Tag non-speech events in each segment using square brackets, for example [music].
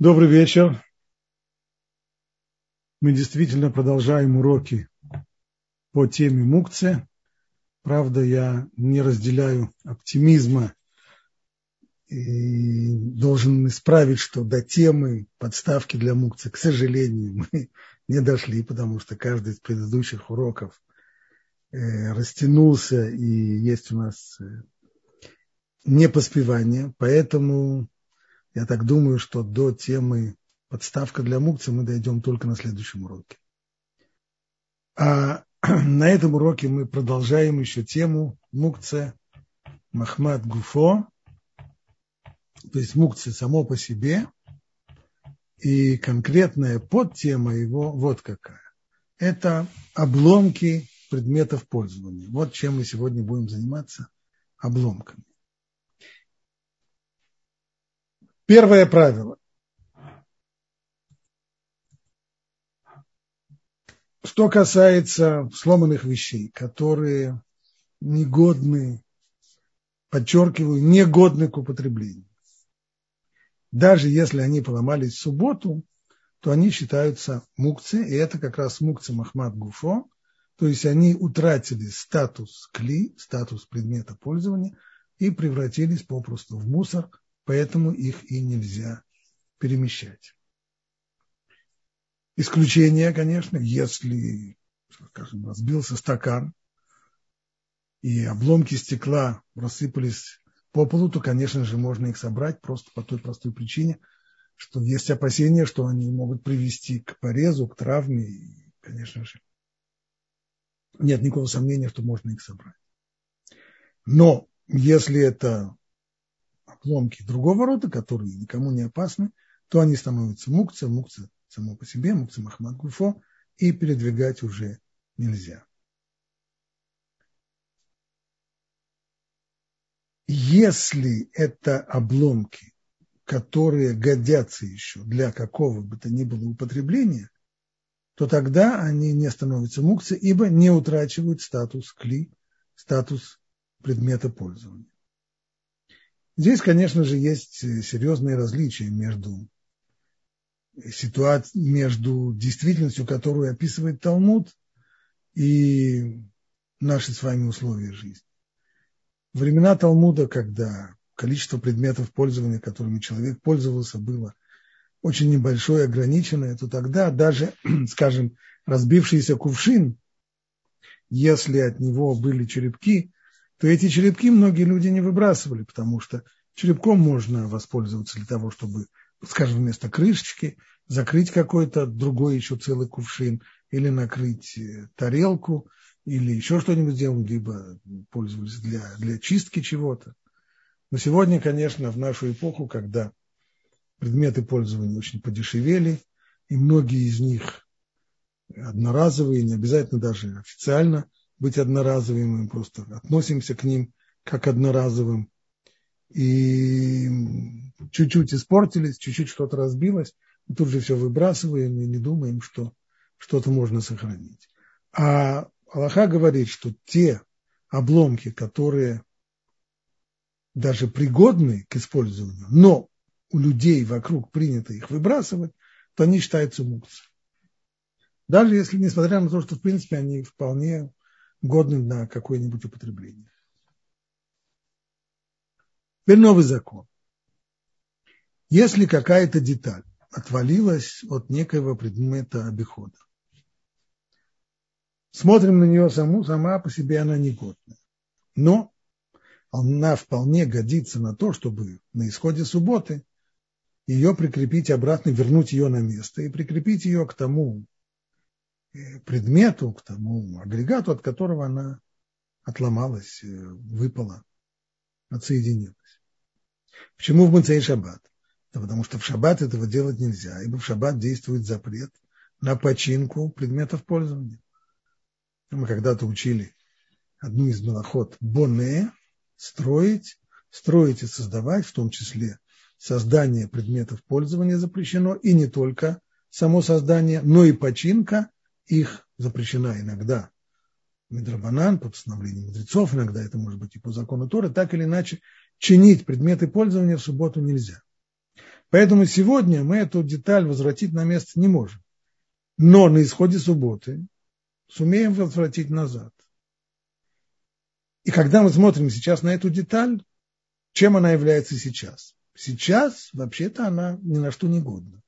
Добрый вечер. Мы действительно продолжаем уроки по теме мукцы. Правда, я не разделяю оптимизма и должен исправить, что до темы подставки для мукцы, к сожалению, [laughs] мы не дошли, потому что каждый из предыдущих уроков э, растянулся, и есть у нас э, непоспевание, поэтому я так думаю, что до темы подставка для мукцы мы дойдем только на следующем уроке. А [clears throat] на этом уроке мы продолжаем еще тему мукце Махмад Гуфо, то есть мукце само по себе, и конкретная подтема его вот какая. Это обломки предметов пользования. Вот чем мы сегодня будем заниматься обломками. Первое правило. Что касается сломанных вещей, которые негодны, подчеркиваю, негодны к употреблению. Даже если они поломались в субботу, то они считаются мукцы, и это как раз мукцы Махмад Гуфо, то есть они утратили статус кли, статус предмета пользования и превратились попросту в мусор – поэтому их и нельзя перемещать. Исключение, конечно, если, скажем, разбился стакан, и обломки стекла рассыпались по полу, то, конечно же, можно их собрать просто по той простой причине, что есть опасения, что они могут привести к порезу, к травме, и, конечно же, нет никакого сомнения, что можно их собрать. Но если это обломки другого рода, которые никому не опасны, то они становятся мукция, мукция само по себе, мукция Махмад Гуфо, и передвигать уже нельзя. Если это обломки, которые годятся еще для какого бы то ни было употребления, то тогда они не становятся мукцией, ибо не утрачивают статус кли, статус предмета пользования. Здесь, конечно же, есть э, серьезные различия между, ситуацией, между действительностью, которую описывает Талмуд, и наши с вами условия жизни. Времена Талмуда, когда количество предметов пользования, которыми человек пользовался, было очень небольшое, ограниченное, то тогда даже, [clears throat] скажем, разбившийся кувшин, если от него были черепки, то эти черепки многие люди не выбрасывали, потому что черепком можно воспользоваться для того, чтобы, скажем, вместо крышечки закрыть какой-то другой еще целый кувшин или накрыть э, тарелку или еще что-нибудь сделать, либо пользовались для, для чистки чего-то. Но сегодня, конечно, в нашу эпоху, когда предметы пользования очень подешевели, и многие из них одноразовые, не обязательно даже официально – быть одноразовыми, просто относимся к ним как одноразовым. И чуть-чуть испортились, чуть-чуть что-то разбилось, мы тут же все выбрасываем и не думаем, что что-то можно сохранить. А Аллаха говорит, что те обломки, которые даже пригодны к использованию, но у людей вокруг принято их выбрасывать, то они считаются мукцией. Даже если, несмотря на то, что в принципе они вполне годным на какое-нибудь употребление. Теперь новый закон. Если какая-то деталь отвалилась от некоего предмета обихода, смотрим на нее саму, сама по себе она негодная. Но она вполне годится на то, чтобы на исходе субботы ее прикрепить обратно, вернуть ее на место и прикрепить ее к тому предмету, к тому агрегату, от которого она отломалась, э, выпала, отсоединилась. Почему в Муцей Шаббат? Да потому что в Шаббат этого делать нельзя, ибо в Шаббат действует запрет на починку предметов пользования. Мы когда-то учили одну из малоход Боне строить, строить и создавать, в том числе создание предметов пользования запрещено, и не только само создание, но и починка их запрещена иногда Медрабанан, по постановлению мудрецов, иногда это может быть и по закону Торы, так или иначе чинить предметы пользования в субботу нельзя. Поэтому сегодня мы эту деталь возвратить на место не можем. Но на исходе субботы сумеем возвратить назад. И когда мы смотрим сейчас на эту деталь, чем она является сейчас? Сейчас, вообще-то, она ни на что не годна.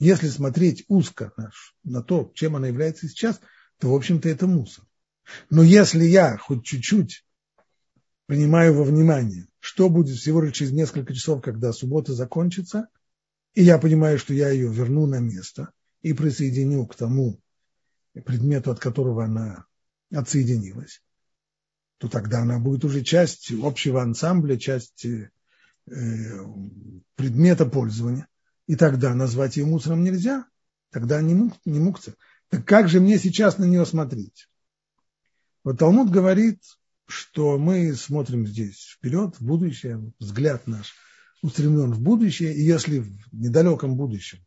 Если смотреть узко на, на то, чем она является сейчас, то, в общем-то, это мусор. Но если я хоть чуть-чуть принимаю во внимание, что будет всего лишь через несколько часов, когда суббота закончится, и я понимаю, что я ее верну на место и присоединю к тому предмету, от которого она отсоединилась, то тогда она будет уже часть общего ансамбля, часть э, предмета пользования. И тогда назвать ее мусором нельзя, тогда не, мук, не мукция. Так как же мне сейчас на нее смотреть? Вот Талмуд говорит, что мы смотрим здесь вперед, в будущее, взгляд наш устремлен в будущее, и если в недалеком будущем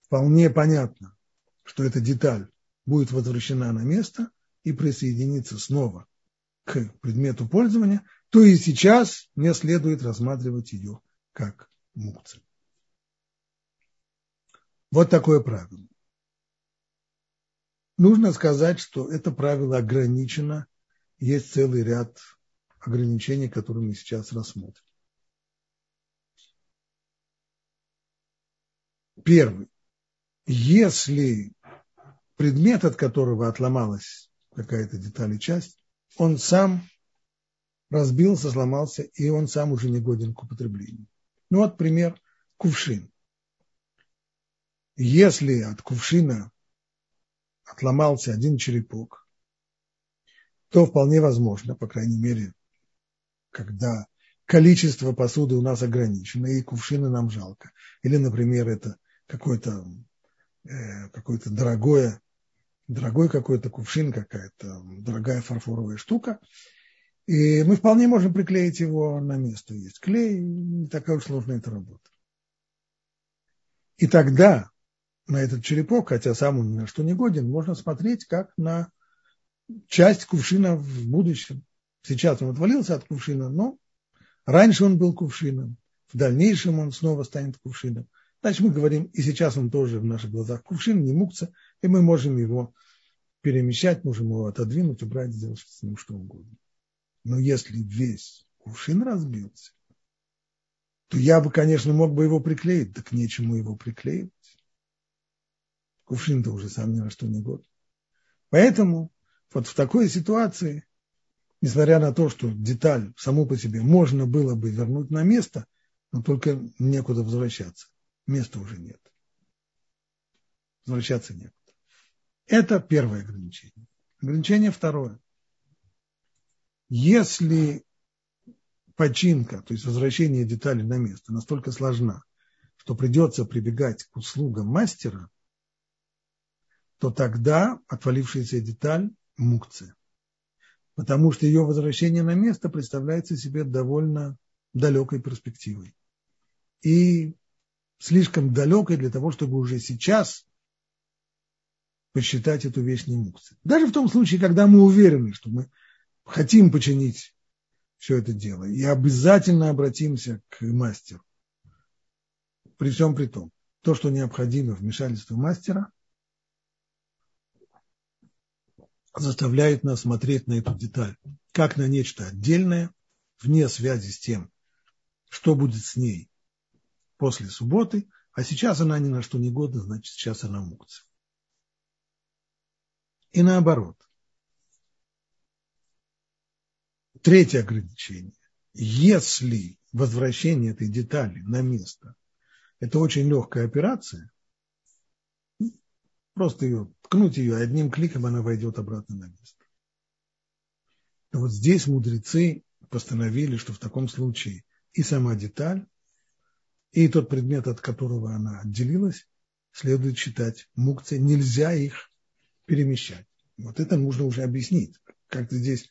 вполне понятно, что эта деталь будет возвращена на место и присоединится снова к предмету пользования, то и сейчас мне следует рассматривать ее как мукцию. Вот такое правило. Нужно сказать, что это правило ограничено. Есть целый ряд ограничений, которые мы сейчас рассмотрим. Первый. Если предмет, от которого отломалась какая-то деталь и часть, он сам разбился, сломался, и он сам уже не годен к употреблению. Ну вот пример кувшин. Если от кувшина отломался один черепок, то вполне возможно, по крайней мере, когда количество посуды у нас ограничено, и кувшины нам жалко. Или, например, это какое-то э, какое дорогое, дорогой какой-то кувшин, какая-то дорогая фарфоровая штука, и мы вполне можем приклеить его на место. Есть клей, не такая уж сложная эта работа. И тогда на этот черепок, хотя сам он ни на что не годен, можно смотреть как на часть кувшина в будущем. Сейчас он отвалился от кувшина, но раньше он был кувшином, в дальнейшем он снова станет кувшином. Значит, мы говорим, и сейчас он тоже в наших глазах кувшин, не мукца, и мы можем его перемещать, можем его отодвинуть, убрать, сделать с ним что угодно. Но если весь кувшин разбился, то я бы, конечно, мог бы его приклеить, так нечему его приклеивать. Кувшин-то уже сам ни на что не год. Поэтому вот в такой ситуации, несмотря на то, что деталь саму по себе можно было бы вернуть на место, но только некуда возвращаться. Места уже нет. Возвращаться некуда. Это первое ограничение. Ограничение второе. Если починка, то есть возвращение детали на место, настолько сложна, что придется прибегать к услугам мастера, то тогда отвалившаяся деталь – мукция. Потому что ее возвращение на место представляется себе довольно далекой перспективой. И слишком далекой для того, чтобы уже сейчас посчитать эту вещь не мукцией. Даже в том случае, когда мы уверены, что мы хотим починить все это дело, и обязательно обратимся к мастеру. При всем при том, то, что необходимо вмешательство мастера – заставляет нас смотреть на эту деталь как на нечто отдельное, вне связи с тем, что будет с ней после субботы, а сейчас она ни на что не годна, значит, сейчас она мукция. И наоборот. Третье ограничение. Если возвращение этой детали на место – это очень легкая операция, Просто ее, ткнуть ее, одним кликом она войдет обратно на место. Но вот здесь мудрецы постановили, что в таком случае и сама деталь, и тот предмет, от которого она отделилась, следует считать мукцией. Нельзя их перемещать. Вот это нужно уже объяснить. Как-то здесь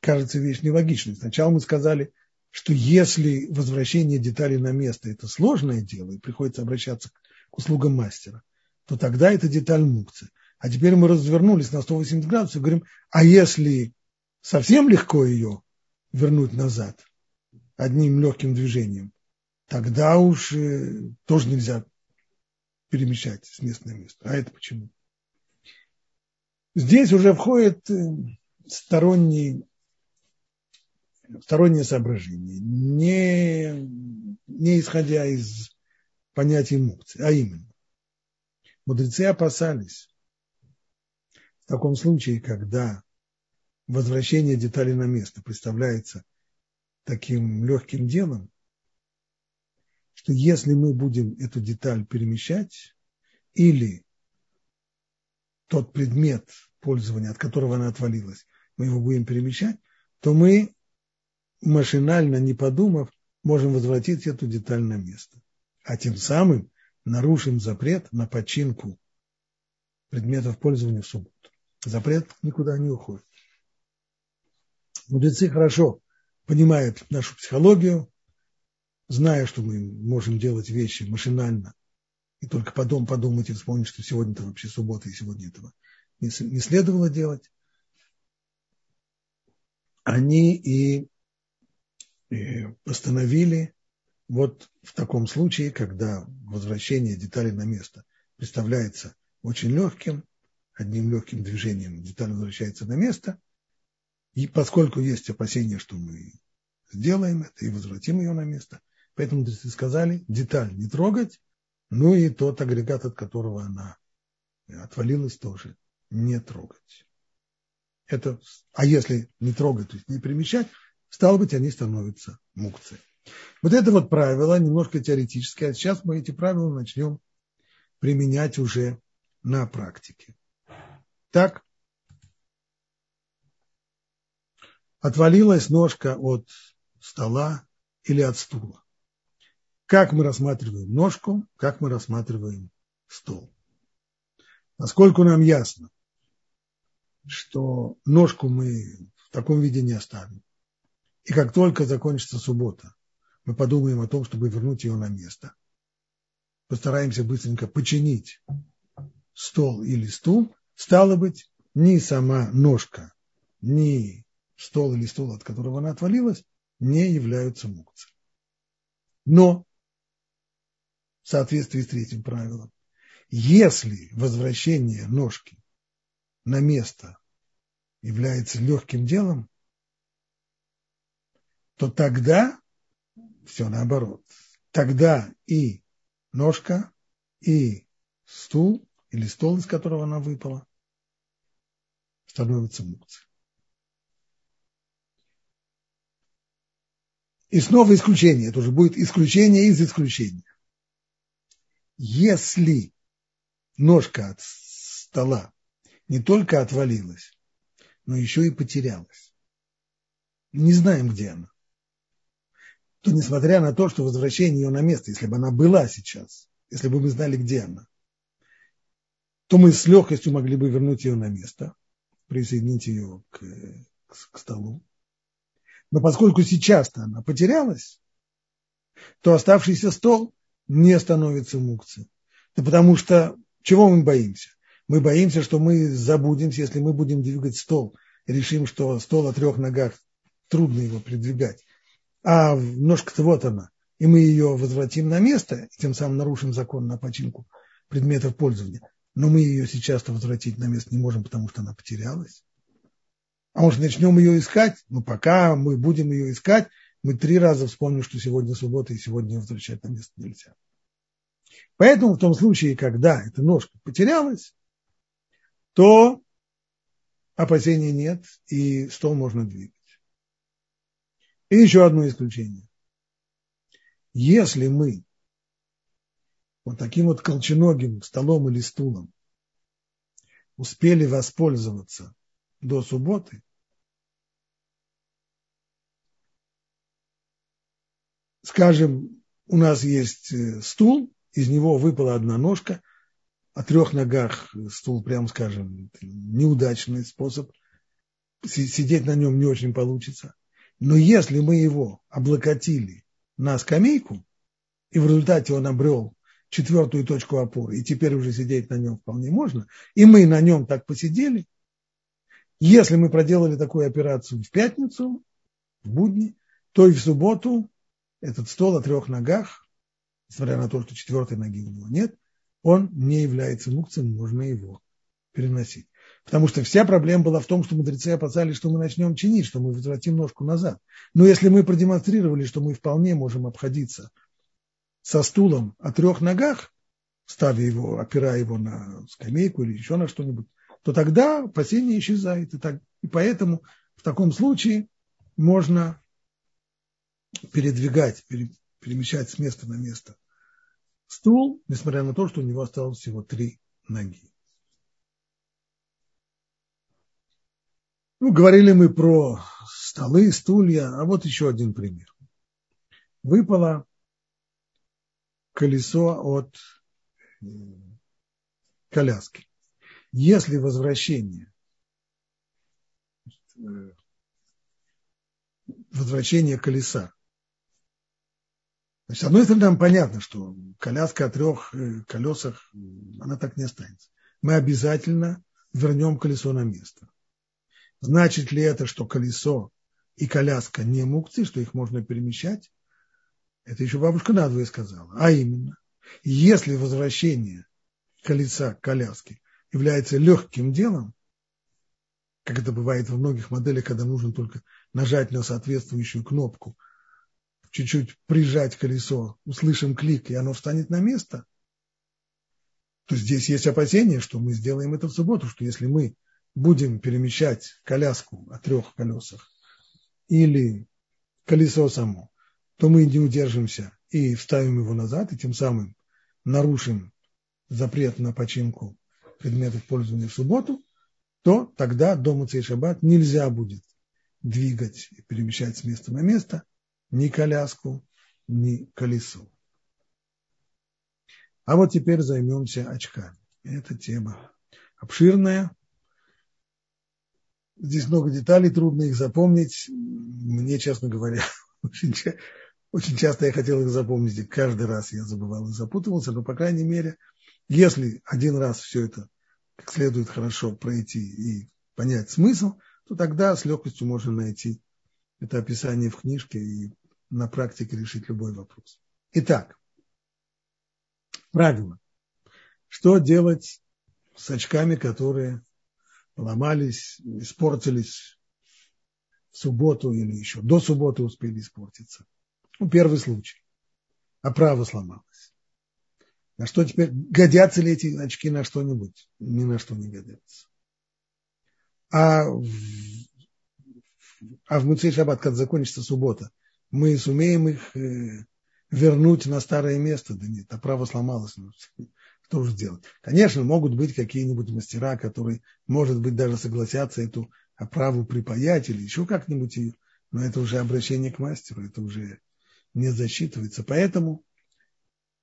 кажется вещь нелогичной. Сначала мы сказали, что если возвращение деталей на место – это сложное дело, и приходится обращаться к услугам мастера, то тогда это деталь мукцы. А теперь мы развернулись на 180 градусов и говорим, а если совсем легко ее вернуть назад одним легким движением, тогда уж э, тоже нельзя перемещать с места на место. А это почему? Здесь уже входит э, сторонний, стороннее соображение, не, не исходя из понятия мукции, а именно. Мудрецы опасались в таком случае, когда возвращение детали на место представляется таким легким делом, что если мы будем эту деталь перемещать или тот предмет пользования, от которого она отвалилась, мы его будем перемещать, то мы машинально, не подумав, можем возвратить эту деталь на место. А тем самым нарушим запрет на починку предметов пользования в субботу. Запрет никуда не уходит. Мудрецы хорошо понимают нашу психологию, зная, что мы можем делать вещи машинально, и только потом подумать и вспомнить, что сегодня это вообще суббота, и сегодня этого не, следовало делать, они и постановили вот в таком случае, когда возвращение детали на место представляется очень легким, одним легким движением деталь возвращается на место, и поскольку есть опасение, что мы сделаем это и возвратим ее на место, поэтому сказали, деталь не трогать, ну и тот агрегат, от которого она отвалилась, тоже не трогать. Это, а если не трогать, то есть не перемещать, стало быть, они становятся мукцией. Вот это вот правило, немножко теоретическое, а сейчас мы эти правила начнем применять уже на практике. Так, отвалилась ножка от стола или от стула как мы рассматриваем ножку, как мы рассматриваем стол. Насколько нам ясно, что ножку мы в таком виде не оставим. И как только закончится суббота, мы подумаем о том, чтобы вернуть ее на место. Постараемся быстренько починить стол или стул. Стало быть, ни сама ножка, ни стол или стул, от которого она отвалилась, не являются мукцией. Но в соответствии с третьим правилом. Если возвращение ножки на место является легким делом, то тогда все наоборот. Тогда и ножка, и стул, или стол, из которого она выпала, становятся мукцией. И снова исключение. Это уже будет исключение из исключения если ножка от стола не только отвалилась, но еще и потерялась, не знаем, где она, то несмотря на то, что возвращение ее на место, если бы она была сейчас, если бы мы знали, где она, то мы с легкостью могли бы вернуть ее на место, присоединить ее к, к, к столу. Но поскольку сейчас-то она потерялась, то оставшийся стол не становится мукцией. Да потому что чего мы боимся? Мы боимся, что мы забудемся, если мы будем двигать стол, решим, что стол о трех ногах, трудно его передвигать, а ножка-то вот она, и мы ее возвратим на место, и тем самым нарушим закон на починку предметов пользования. Но мы ее сейчас-то возвратить на место не можем, потому что она потерялась. А может, начнем ее искать? Ну, пока мы будем ее искать, мы три раза вспомним, что сегодня суббота, и сегодня возвращать на место нельзя. Поэтому в том случае, когда эта ножка потерялась, то опасений нет, и стол можно двигать. И еще одно исключение. Если мы вот таким вот колченогим столом или стулом успели воспользоваться до субботы, скажем, у нас есть э, стул, из него выпала одна ножка, о трех ногах стул, прям скажем, неудачный способ, сидеть на нем не очень получится. Но если мы его облокотили на скамейку, и в результате он обрел четвертую точку опоры, и теперь уже сидеть на нем вполне можно, и мы на нем так посидели, если мы проделали такую операцию в пятницу, в будни, то и в субботу этот стол о трех ногах несмотря на то, что четвертой ноги у него нет, он не является мукцем, можно его переносить. Потому что вся проблема была в том, что мудрецы опасались, что мы начнем чинить, что мы возвратим ножку назад. Но если мы продемонстрировали, что мы вполне можем обходиться со стулом о трех ногах, ставя его, опирая его на скамейку или еще на что-нибудь, то тогда опасение исчезает. И, так, и поэтому в таком случае можно передвигать, перемещать с места на место стул, несмотря на то, что у него осталось всего три ноги. Ну, говорили мы про столы, стулья, а вот еще один пример. Выпало колесо от э, коляски. Если возвращение э, возвращение колеса. Значит, с одной стороны, нам понятно, что коляска о трех э, колесах, она так не останется. Мы обязательно вернем колесо на место. Значит ли это, что колесо и коляска не мукцы, что их можно перемещать? Это еще бабушка надвое сказала. А именно, если возвращение колеса к коляске является легким делом, как это бывает в многих моделях, когда нужно только нажать на соответствующую кнопку, чуть-чуть прижать колесо, услышим клик, и оно встанет на место, то здесь есть опасение, что мы сделаем это в субботу, что если мы будем перемещать коляску о трех колесах или колесо само, то мы не удержимся и вставим его назад, и тем самым нарушим запрет на починку предметов пользования в субботу, то тогда до Муцей Шаббат нельзя будет двигать и перемещать с места на место ни коляску, ни колесо. А вот теперь займемся очками. Эта тема обширная, Здесь много деталей, трудно их запомнить. Мне, честно говоря, [laughs] очень, очень часто я хотел их запомнить, и каждый раз я забывал и запутывался, но, по крайней мере, если один раз все это как следует хорошо пройти и понять смысл, то тогда с легкостью можно найти это описание в книжке и на практике решить любой вопрос. Итак, правило. Что делать с очками, которые ломались, испортились в субботу или еще до субботы успели испортиться. Ну, первый случай. Оправа сломалась. На что теперь, годятся ли эти очки на что-нибудь? Ни на что не годятся. А в, а в Муцей Шаббат, когда закончится суббота, мы сумеем их э, вернуть на старое место? Да нет, оправа сломалась. Что же делать? Конечно, могут быть какие-нибудь мастера, которые, может быть, даже согласятся эту оправу припаять или еще как-нибудь ее, но это уже обращение к мастеру, это уже не засчитывается. Поэтому,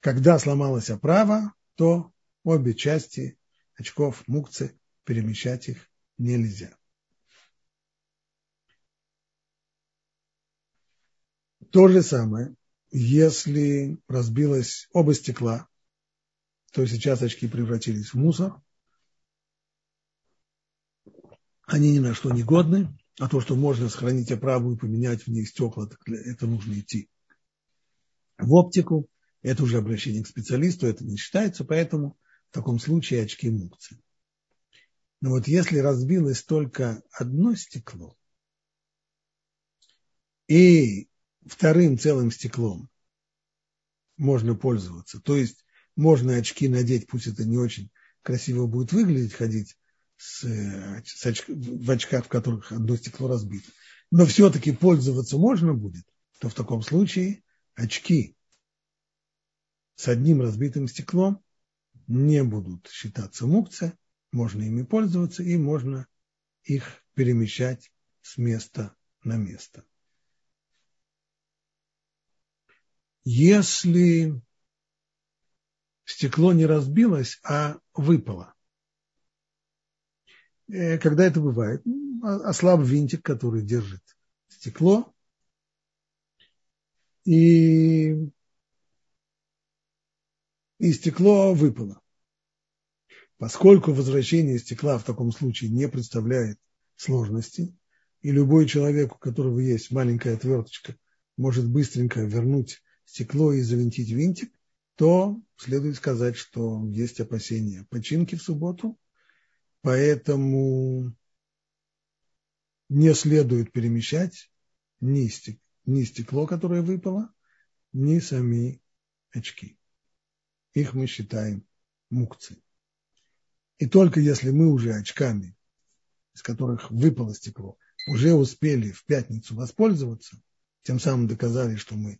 когда сломалась оправа, то обе части очков мукцы перемещать их нельзя. То же самое, если разбилось оба стекла, то сейчас очки превратились в мусор. Они ни на что не годны, а то, что можно сохранить оправу и поменять в них стекла, так это нужно идти в оптику. Это уже обращение к специалисту, это не считается, поэтому в таком случае очки мукцы. Но вот если разбилось только одно стекло, и вторым целым стеклом можно пользоваться, то есть можно очки надеть, пусть это не очень красиво будет выглядеть, ходить с, с оч, в очках, в которых одно стекло разбито, но все-таки пользоваться можно будет, то в таком случае очки с одним разбитым стеклом не будут считаться мукция, можно ими пользоваться и можно их перемещать с места на место. Если стекло не разбилось, а выпало. Э, когда это бывает? Ослаб винтик, который держит стекло, и, и стекло выпало. Поскольку возвращение стекла в таком случае не представляет сложности, и любой человек, у которого есть маленькая отверточка, может быстренько вернуть стекло и завинтить винтик, то следует сказать, что есть опасения починки в субботу, поэтому не следует перемещать ни, стек, ни стекло, которое выпало, ни сами очки. Их мы считаем мукцы. И только если мы уже очками, из которых выпало стекло, уже успели в пятницу воспользоваться, тем самым доказали, что мы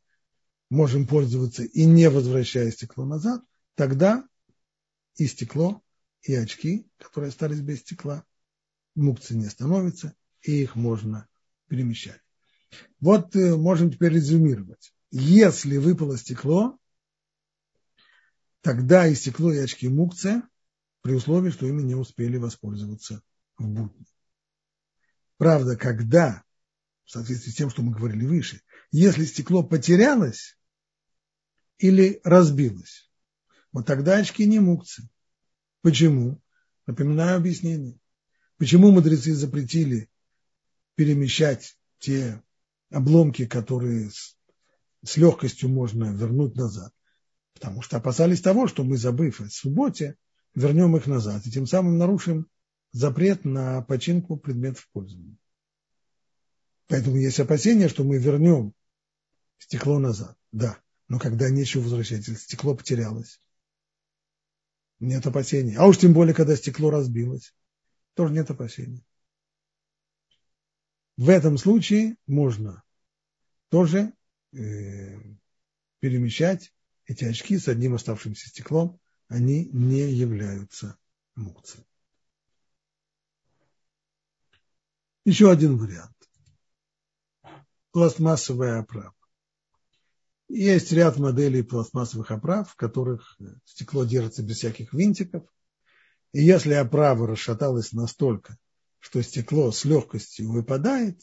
можем пользоваться и не возвращая стекло назад, тогда и стекло, и очки, которые остались без стекла, мукцы не становятся, и их можно перемещать. Вот э, можем теперь резюмировать. Если выпало стекло, тогда и стекло, и очки мукция, при условии, что ими не успели воспользоваться в будни. Правда, когда, в соответствии с тем, что мы говорили выше, если стекло потерялось или разбилось, вот тогда очки не мукцы. Почему? Напоминаю объяснение. Почему мудрецы запретили перемещать те обломки, которые с, с легкостью можно вернуть назад? Потому что опасались того, что мы, забыв о субботе, вернем их назад, и тем самым нарушим запрет на починку предметов пользования. Поэтому есть опасение, что мы вернем стекло назад. Да, но когда нечего возвращать, стекло потерялось. Нет опасений. А уж тем более, когда стекло разбилось, тоже нет опасений. В этом случае можно тоже э, перемещать эти очки с одним оставшимся стеклом, они не являются мукцией. Еще один вариант. Пластмассовая оправа. Есть ряд моделей пластмассовых оправ, в которых стекло держится без всяких винтиков. И если оправа расшаталась настолько, что стекло с легкостью выпадает,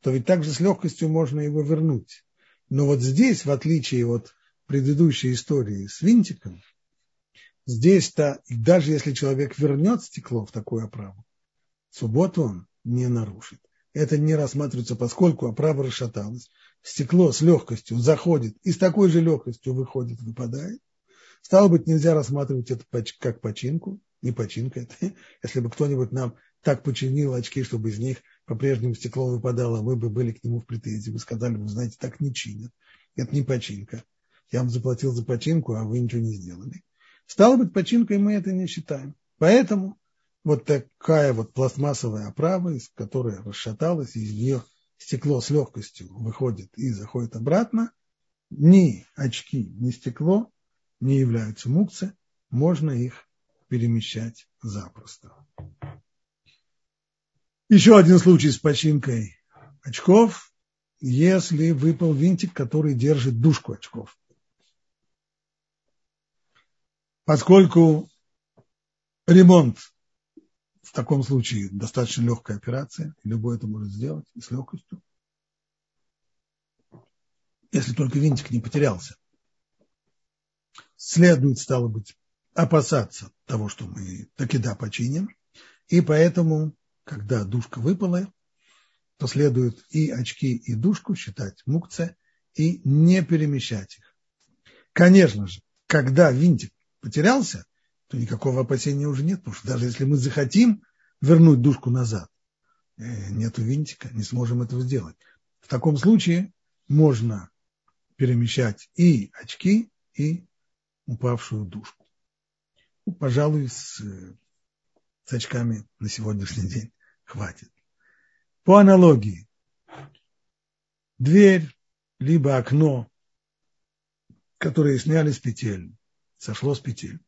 то ведь также с легкостью можно его вернуть. Но вот здесь, в отличие от предыдущей истории с винтиком, здесь-то, даже если человек вернет стекло в такую оправу, субботу он не нарушит. Это не рассматривается, поскольку оправа расшаталась. Стекло с легкостью заходит и с такой же легкостью выходит, выпадает. Стало быть, нельзя рассматривать это как починку, не починка это. [laughs] Если бы кто-нибудь нам так починил очки, чтобы из них по-прежнему стекло выпадало, мы бы были к нему в претензии. Вы сказали бы, знаете, так не чинят. Это не починка. Я вам заплатил за починку, а вы ничего не сделали. Стало быть, починкой мы это не считаем. Поэтому вот такая вот пластмассовая оправа, из которой расшаталась, из нее стекло с легкостью выходит и заходит обратно, ни очки, ни стекло не являются мукцы, можно их перемещать запросто. Еще один случай с починкой очков, если выпал винтик, который держит дужку очков. Поскольку ремонт в таком случае достаточно легкая операция, любой это может сделать и с легкостью. Если только винтик не потерялся. Следует, стало быть, опасаться того, что мы таки да починим. И поэтому, когда душка выпала, то следует и очки, и душку считать мукце и не перемещать их. Конечно же, когда винтик потерялся, то никакого опасения уже нет, потому что даже если мы захотим вернуть дужку назад, э, нету винтика, не сможем этого сделать. В таком случае можно перемещать и очки, и упавшую дужку. Ну, пожалуй, с, с очками на сегодняшний день хватит. По аналогии, дверь либо окно, которые сняли с петель, сошло с петель,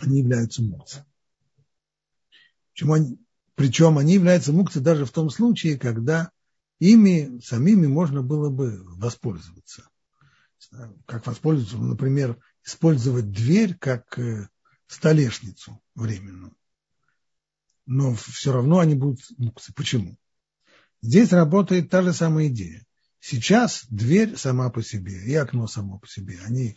они являются мукцией. Они, причем они являются мукцией даже в том случае, когда ими самими можно было бы воспользоваться. Как воспользоваться? Например, использовать дверь как э, столешницу временную. Но все равно они будут мукцы. Почему? Здесь работает та же самая идея. Сейчас дверь сама по себе и окно само по себе, они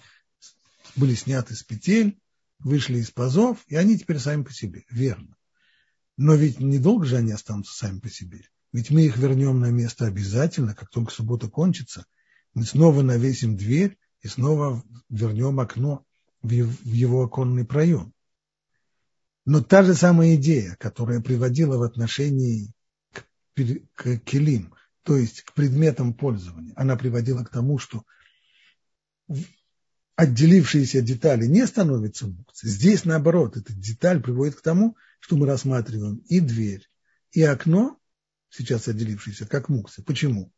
были сняты с петель, вышли из пазов, и они теперь сами по себе. Верно. Но ведь недолго же они останутся сами по себе. Ведь мы их вернем на место обязательно, как только суббота кончится. Мы снова навесим дверь, и снова вернем окно в его оконный проем. Но та же самая идея, которая приводила в отношении к, к келим, то есть к предметам пользования, она приводила к тому, что отделившиеся детали не становятся мукцией. Здесь, наоборот, эта деталь приводит к тому, что мы рассматриваем и дверь, и окно, сейчас отделившиеся, как муксы. Почему?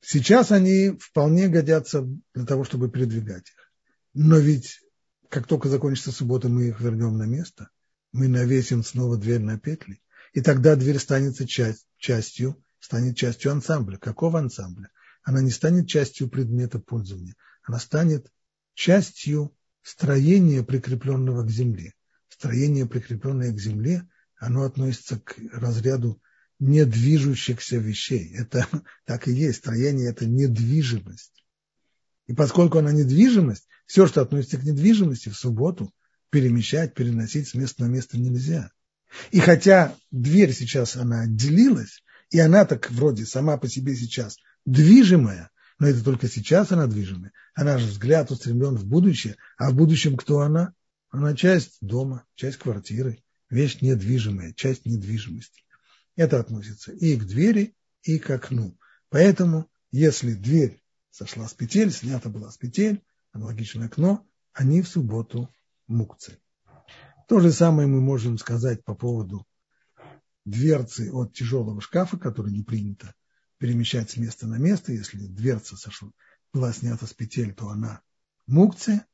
Сейчас они вполне годятся для того, чтобы передвигать их. Но ведь как только закончится суббота, мы их вернем на место, мы навесим снова дверь на петли, и тогда дверь станет часть, частью, станет частью ансамбля. Какого ансамбля? Она не станет частью предмета пользования, она станет частью строения, прикрепленного к земле. Строение, прикрепленное к земле, оно относится к разряду недвижущихся вещей. Это [laughs] так и есть. Строение – это недвижимость. И поскольку она недвижимость, все, что относится к недвижимости, в субботу перемещать, переносить с места на место нельзя. И хотя дверь сейчас, она отделилась, и она так вроде сама по себе сейчас движимая, но это только сейчас она движимая. Она же взгляд устремлен в будущее, а в будущем кто она? Она часть дома, часть квартиры, вещь недвижимая, часть недвижимости. Это относится и к двери, и к окну. Поэтому, если дверь сошла с петель, снята была с петель, аналогичное окно, они в субботу мукцы. То же самое мы можем сказать по поводу дверцы от тяжелого шкафа, который не принято перемещать с места на место. Если дверца сошла, была снята с петель, то она мукция.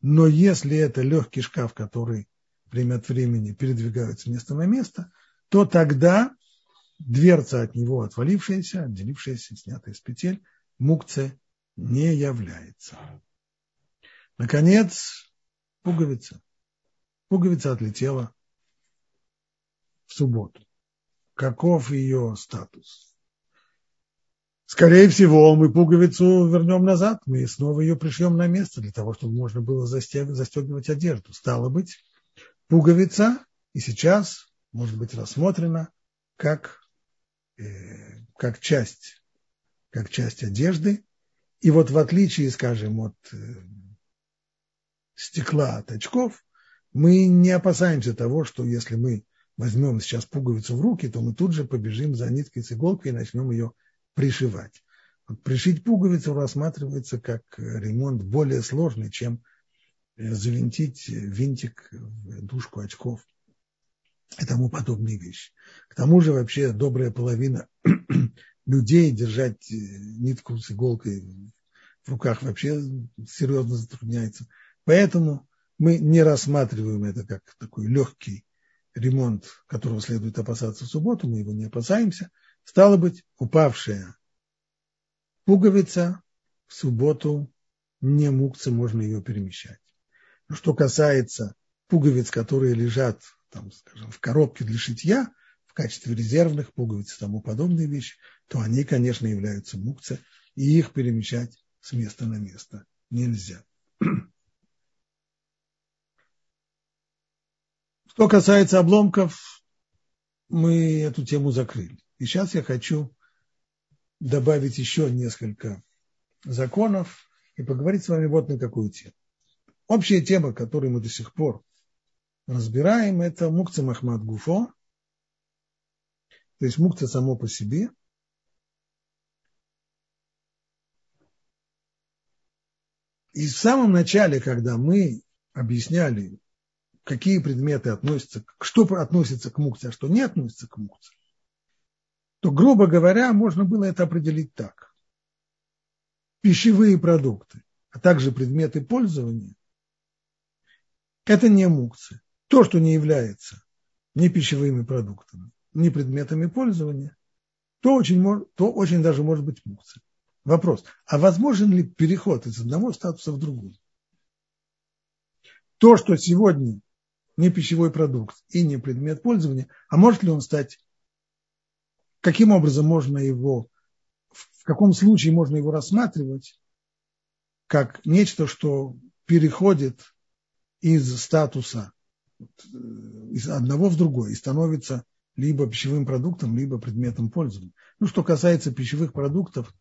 Но если это легкий шкаф, который время от времени передвигают с места на место, то тогда дверца от него отвалившаяся, отделившаяся, снятая с петель, мукция не является. Наконец, пуговица. Пуговица отлетела в субботу. Каков ее статус? Скорее всего, мы пуговицу вернем назад, мы снова ее пришьем на место для того, чтобы можно было застегивать одежду. Стало быть, пуговица и сейчас может быть рассмотрена как, э, как, часть, как часть одежды, и вот в отличие, скажем, от э, стекла от очков, мы не опасаемся того, что если мы возьмем сейчас пуговицу в руки, то мы тут же побежим за ниткой с иголкой и начнем ее пришивать. Вот пришить пуговицу рассматривается как ремонт более сложный, чем э, завинтить винтик в дужку очков и тому подобные вещи. К тому же вообще добрая половина [clears throat] людей держать э, нитку с иголкой в руках вообще серьезно затрудняется. Поэтому мы не рассматриваем это как такой легкий ремонт, которого следует опасаться в субботу, мы его не опасаемся. Стало быть, упавшая пуговица в субботу не мукцы, можно ее перемещать. Но что касается пуговиц, которые лежат, там, скажем, в коробке для шитья, качестве резервных пуговиц и тому подобные вещи, то они, конечно, являются мукцы, и их перемещать с места на место нельзя. Что касается обломков, мы эту тему закрыли. И сейчас я хочу добавить еще несколько законов и поговорить с вами вот на какую тему. Общая тема, которую мы до сих пор разбираем, это мукца Махмад Гуфо, то есть мукта само по себе. И в самом начале, когда мы объясняли, какие предметы относятся, что относится к мукте, а что не относится к мукте, то, грубо говоря, можно было это определить так. Пищевые продукты, а также предметы пользования – это не мукцы. То, что не является не пищевыми продуктами, не предметами пользования, то очень, то очень даже может быть мукция. Вопрос, а возможен ли переход из одного статуса в другой? То, что сегодня не пищевой продукт и не предмет пользования, а может ли он стать, каким образом можно его, в каком случае можно его рассматривать как нечто, что переходит из статуса из одного в другой и становится либо пищевым продуктом, либо предметом пользования. Ну, что касается пищевых продуктов,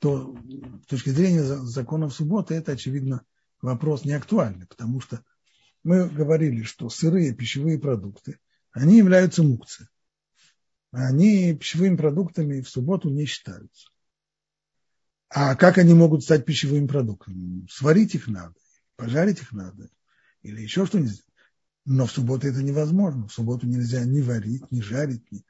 то с точки зрения законов субботы это, очевидно, вопрос не актуальный, потому что мы говорили, что сырые пищевые продукты, они являются мукцией. Они пищевыми продуктами в субботу не считаются. А как они могут стать пищевыми продуктами? Сварить их надо, пожарить их надо, или еще что-нибудь. Но в субботу это невозможно. В субботу нельзя ни варить, ни жарить, ни,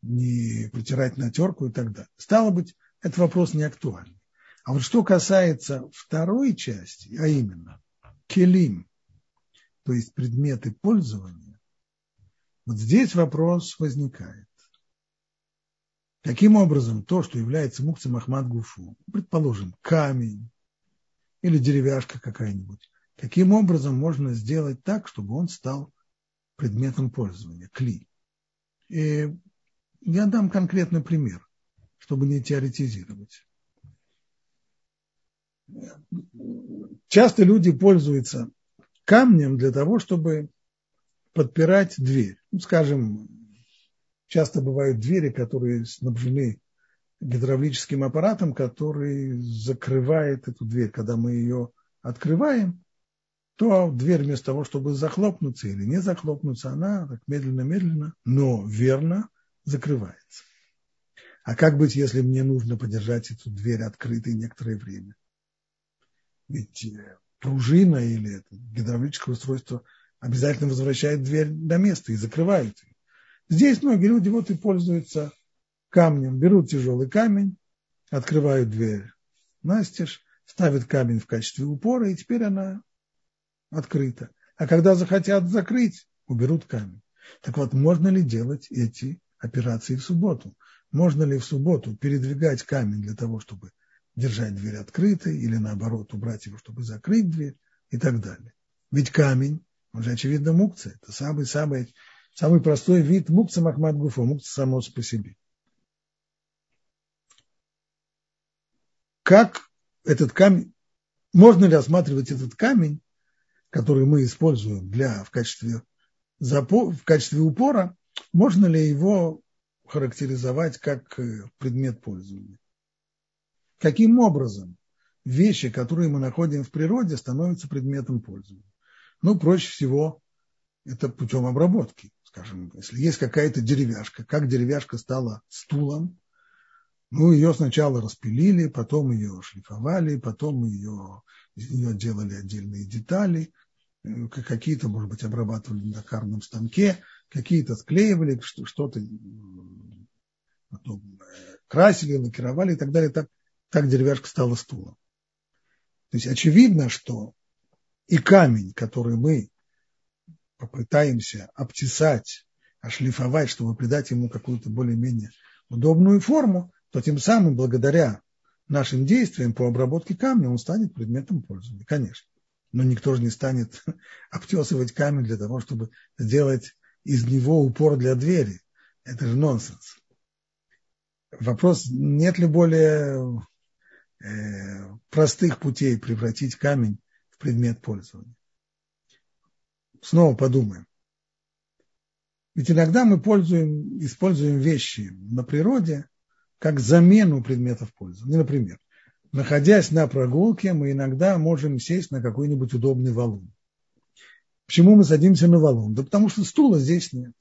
ни протирать на терку и так далее. Стало быть, этот вопрос не актуальный. А вот что касается второй части, а именно келим, то есть предметы пользования, вот здесь вопрос возникает. Каким образом то, что является мукцем Ахмад Гуфу, предположим, камень или деревяшка какая-нибудь, каким образом можно сделать так, чтобы он стал предметом пользования, кли? И я дам конкретный пример, чтобы не теоретизировать. Часто люди пользуются камнем для того, чтобы подпирать дверь. Ну, скажем, часто бывают двери, которые снабжены гидравлическим аппаратом, который закрывает эту дверь. Когда мы ее открываем, то дверь вместо того, чтобы захлопнуться или не захлопнуться, она так медленно-медленно, но верно закрывается. А как быть, если мне нужно подержать эту дверь открытой некоторое время? Ведь э, пружина или это гидравлическое устройство обязательно возвращает дверь на место и закрывает ее. Здесь многие люди вот и пользуются камнем, берут тяжелый камень, открывают дверь настежь, ставят камень в качестве упора, и теперь она открыта. А когда захотят закрыть, уберут камень. Так вот, можно ли делать эти операции в субботу? Можно ли в субботу передвигать камень для того, чтобы держать дверь открытой, или наоборот, убрать его, чтобы закрыть дверь и так далее? Ведь камень, он же, очевидно, мукция. Это самый-самый Самый простой вид мукца Махмад Гуфо, мукца само по себе. Как этот камень, можно ли рассматривать этот камень, который мы используем для, в, качестве, в качестве упора, можно ли его характеризовать как э, предмет пользования? Каким образом вещи, которые мы находим в природе, становятся предметом пользования? Ну, проще всего это путем обработки. Скажем, если есть какая-то деревяшка, как деревяшка стала стулом, ну, ее сначала распилили, потом ее шлифовали, потом ее, нее делали отдельные детали, э, какие-то, может быть, обрабатывали на токарном станке, какие-то склеивали, что-то потом э, красили, лакировали и так далее. Так, так деревяшка стала стулом. То есть очевидно, что и камень, который мы попытаемся обтесать, ошлифовать, чтобы придать ему какую-то более-менее удобную форму, то тем самым, благодаря нашим действиям по обработке камня, он станет предметом пользования, конечно. Но никто же не станет [laughs] обтесывать камень для того, чтобы сделать из него упор для двери. Это же нонсенс. Вопрос, нет ли более э, простых путей превратить камень в предмет пользования снова подумаем. Ведь иногда мы пользуем, используем вещи на природе как замену предметов пользования. Например, находясь на прогулке, мы иногда можем сесть на какой-нибудь удобный валун. Почему мы садимся на валун? Да потому что стула здесь нет.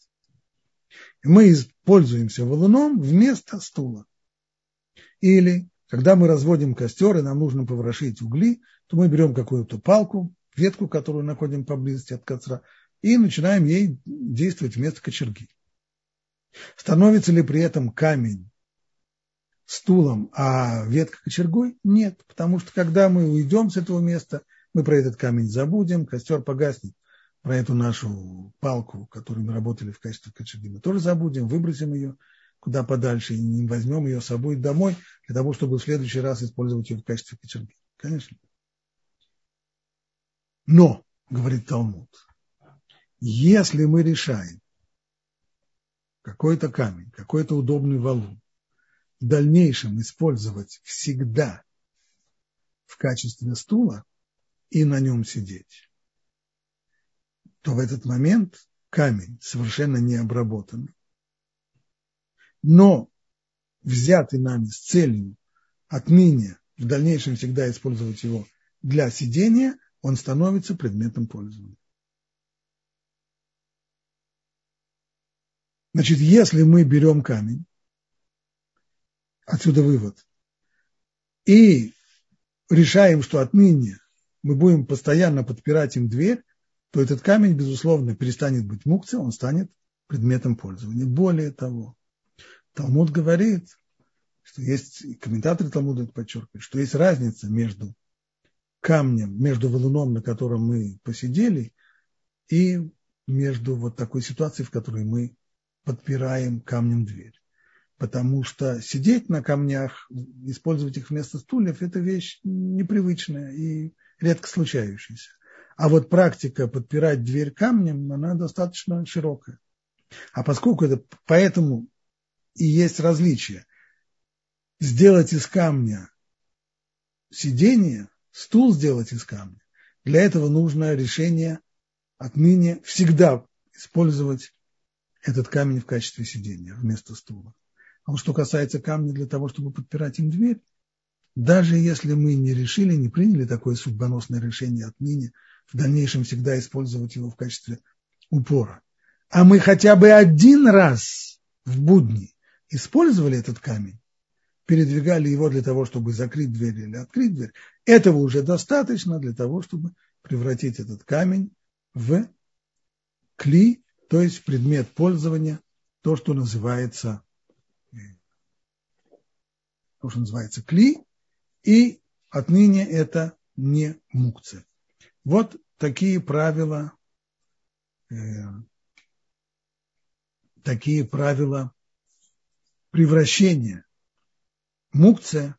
мы пользуемся валуном вместо стула. Или когда мы разводим костер и нам нужно поворошить угли, то мы берем какую-то палку, ветку, которую находим поблизости от костра, и начинаем ей действовать вместо кочерги. Становится ли при этом камень стулом, а ветка кочергой? Нет, потому что когда мы уйдем с этого места, мы про этот камень забудем, костер погаснет, про эту нашу палку, которую мы работали в качестве кочерги, мы тоже забудем, выбросим ее куда подальше и не возьмем ее с собой домой для того, чтобы в следующий раз использовать ее в качестве кочерги. Конечно. Но, говорит Талмуд, если мы решаем какой-то камень, какой-то удобный валун в дальнейшем использовать всегда в качестве стула и на нем сидеть, то в этот момент камень совершенно не обработан, но взятый нами с целью отныне в дальнейшем всегда использовать его для сидения, он становится предметом пользования. Значит, если мы берем камень, отсюда вывод, и решаем, что отныне мы будем постоянно подпирать им дверь, то этот камень, безусловно, перестанет быть мукцией, он станет предметом пользования. Более того, Талмуд говорит, что есть, комментаторы Талмуда подчеркивают, что есть разница между камнем, между валуном, на котором мы посидели, и между вот такой ситуацией, в которой мы подпираем камнем дверь. Потому что сидеть на камнях, использовать их вместо стульев, это вещь непривычная и редко случающаяся. А вот практика подпирать дверь камнем, она достаточно широкая. А поскольку это поэтому и есть различие, сделать из камня сиденье, стул сделать из камня, для этого нужно решение отныне всегда использовать этот камень в качестве сидения вместо стула. А вот что касается камня для того, чтобы подпирать им дверь, даже если мы не решили, не приняли такое судьбоносное решение отныне, в дальнейшем всегда использовать его в качестве упора, а мы хотя бы один раз в будни использовали этот камень, передвигали его для того, чтобы закрыть дверь или открыть дверь, этого уже достаточно для того, чтобы превратить этот камень в кли, то есть предмет пользования, то, что называется, то, что называется кли, и отныне это не мукция. Вот такие правила, э, такие правила превращения мукция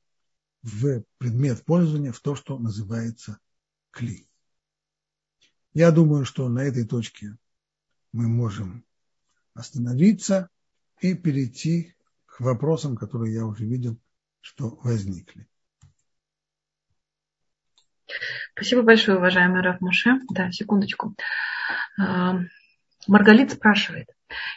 в предмет пользования, в то, что называется кли. Я думаю, что на этой точке мы можем остановиться и перейти к вопросам, которые я уже видел, что возникли. Спасибо большое, уважаемый Раф Муше. Да, секундочку. Маргалит спрашивает.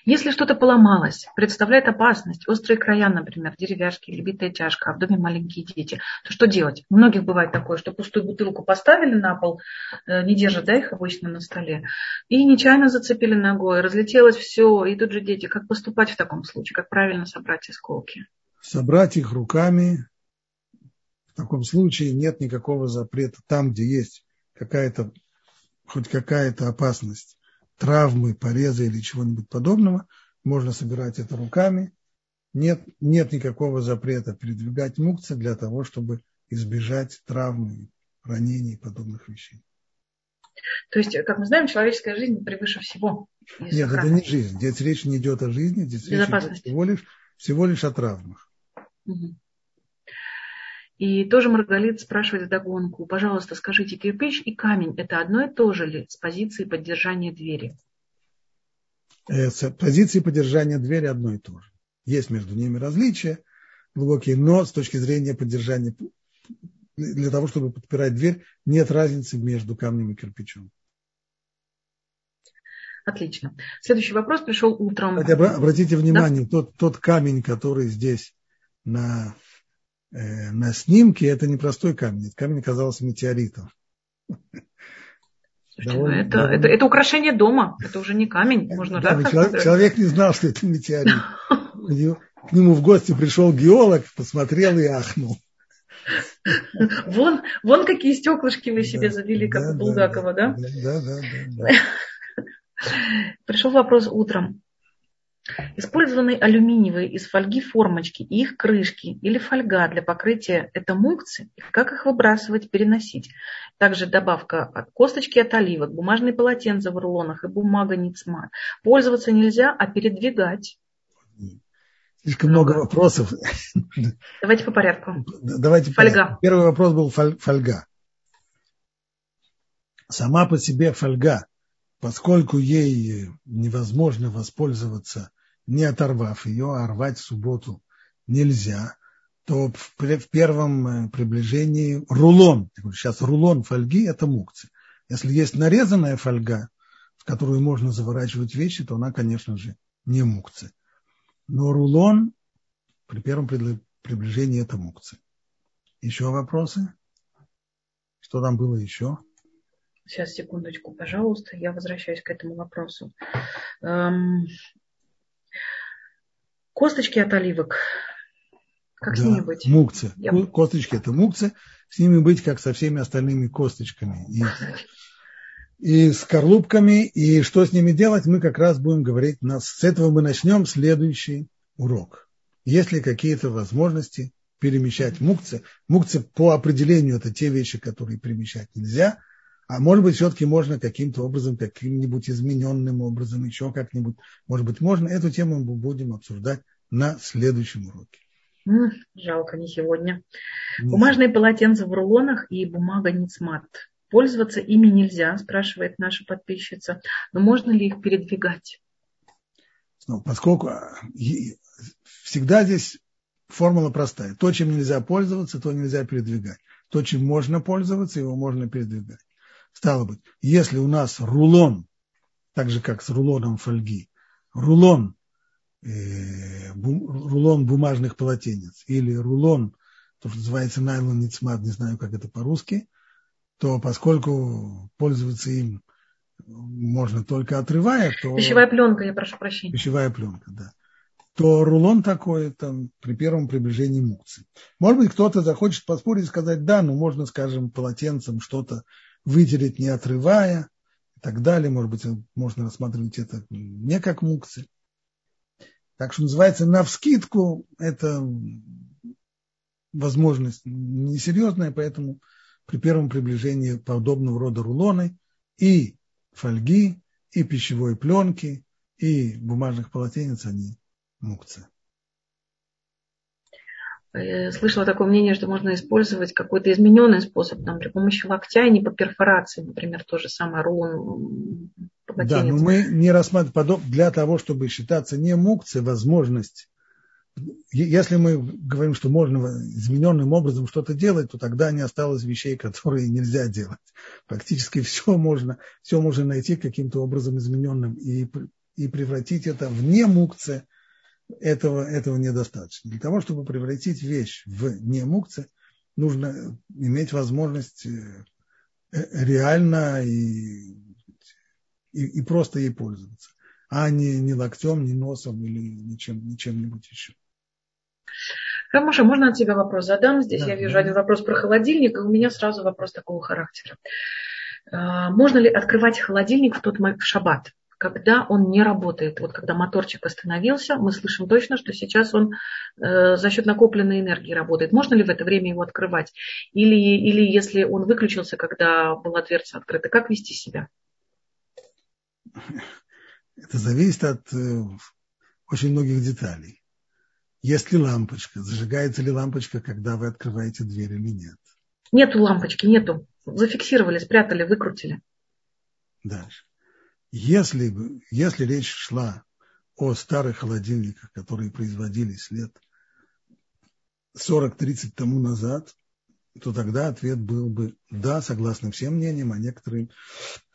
Если что-то поломалось, представляет опасность, острые края, например, деревяшки или битая чашка, а в доме маленькие дети, то что делать? У многих бывает такое, что пустую бутылку поставили на пол, э, не держат да, их обычно на столе, и нечаянно зацепили ногой, разлетелось все, и тут же дети. Как поступать в таком случае? Как правильно собрать осколки? Собрать их руками. В таком случае нет никакого запрета там, где есть какая-то, хоть какая-то опасность травмы, пореза или чего-нибудь подобного, можно собирать это руками. Нет, нет никакого запрета передвигать мукцы для того, чтобы избежать травмы, ранений и подобных вещей. То есть, как мы знаем, человеческая жизнь превыше всего. Нет, это не жизнь. Здесь речь не идет о жизни, здесь речь идет всего лишь, всего лишь о травмах. Угу. И тоже Маргалит спрашивает догонку, пожалуйста, скажите, кирпич и камень – это одно и то же ли с позиции поддержания двери? Э, с позиции поддержания двери одно и то же. Есть между ними различия глубокие, но с точки зрения поддержания, для того, чтобы подпирать дверь, нет разницы между камнем и кирпичом. Отлично. Следующий вопрос пришел утром. Обратите внимание, да? тот, тот камень, который здесь на на снимке это не простой камень, камень оказался метеоритом. Довольно, это, довольно... Это, это украшение дома, это уже не камень, можно да, человек, человек не знал, что это метеорит. [laughs] К нему в гости пришел геолог, посмотрел и ахнул. Вон, вон какие стеклышки вы себе да, завели, как да, у Булгакова, да? Да, да, да. да. [laughs] Пришел вопрос утром. Использованные алюминиевые из фольги формочки и их крышки или фольга для покрытия – это мукцы. Как их выбрасывать, переносить? Также добавка от косточки от оливок, бумажные полотенца в рулонах и бумага ницмат. Пользоваться нельзя, а передвигать. Слишком много вопросов. Давайте по порядку. Давайте фольга. Первый вопрос был фольга. Сама по себе фольга поскольку ей невозможно воспользоваться, не оторвав ее, а рвать в субботу нельзя, то в первом э, приближении рулон, сейчас рулон фольги – это мукцы. Если есть нарезанная фольга, в которую можно заворачивать вещи, то она, конечно же, не мукцы. Но рулон при первом приближении – это мукцы. Еще вопросы? Что там было еще? Сейчас, секундочку, пожалуйста, я возвращаюсь к этому вопросу. Эм... Косточки от оливок. Как да, с ними быть? Мукцы. Я... Косточки это мукцы. С ними быть как со всеми остальными косточками. И, [laughs] и скорлупками. И что с ними делать, мы как раз будем говорить. Нас, с этого мы начнем следующий урок. Есть ли какие-то возможности перемещать мукцы? Мукцы по определению это те вещи, которые перемещать нельзя – а может быть, все-таки можно каким-то образом, каким-нибудь измененным образом, еще как-нибудь, может быть, можно. Эту тему мы будем обсуждать на следующем уроке. Жалко, не сегодня. Нет. Бумажные полотенца в рулонах и бумага Ницмат. Пользоваться ими нельзя, спрашивает наша подписчица. Но можно ли их передвигать? Ну, поскольку а, всегда здесь формула простая. То, чем нельзя пользоваться, то нельзя передвигать. То, чем можно пользоваться, его можно передвигать. Стало быть, если у нас рулон, так же как с рулоном фольги, рулон, э, бум, рулон бумажных полотенец или рулон, то, что называется найлон ницмат, не знаю, как это по-русски, то поскольку пользоваться им можно только отрывая, то... Пищевая пленка, я прошу прощения. Пищевая пленка, да. То рулон такой там при первом приближении мукции. Может быть, кто-то захочет поспорить и сказать, да, ну можно, скажем, полотенцем что-то вытереть не отрывая и так далее. Может быть, можно рассматривать это не как мукцы. Так что называется на вскидку это возможность несерьезная, поэтому при первом приближении подобного рода рулоны и фольги, и пищевой пленки, и бумажных полотенец они мукцы. Э, слышала такое мнение, что можно использовать какой-то измененный способ, там, при помощи локтя и не по перфорации, например, то же самое рулон Да, но мы не рассматриваем для того, чтобы считаться не мукцией, возможность. Если мы говорим, что можно измененным образом что-то делать, то тогда не осталось вещей, которые нельзя делать. Фактически все можно, все можно найти каким-то образом измененным и, и превратить это в не мукция, этого, этого недостаточно. Для того, чтобы превратить вещь в немукце, нужно иметь возможность э, э, реально и, и, и просто ей пользоваться, а не, не локтем, не носом или ничем, ничем-нибудь еще. Рамаша, можно от тебя вопрос задам? Здесь да, я вижу да. один вопрос про холодильник, и у меня сразу вопрос такого характера. А, можно ли открывать холодильник в тот момент, в шаббат? Когда он не работает. Вот когда моторчик остановился, мы слышим точно, что сейчас он э, за счет накопленной энергии работает. Можно ли в это время его открывать? Или, или если он выключился, когда была дверца открыта, как вести себя? Это зависит от э, очень многих деталей. Есть ли лампочка? Зажигается ли лампочка, когда вы открываете дверь или нет? Нету лампочки, нету. Зафиксировали, спрятали, выкрутили. Дальше. Если, если речь шла о старых холодильниках, которые производились лет 40-30 тому назад, то тогда ответ был бы да, согласно всем мнениям, а некоторым,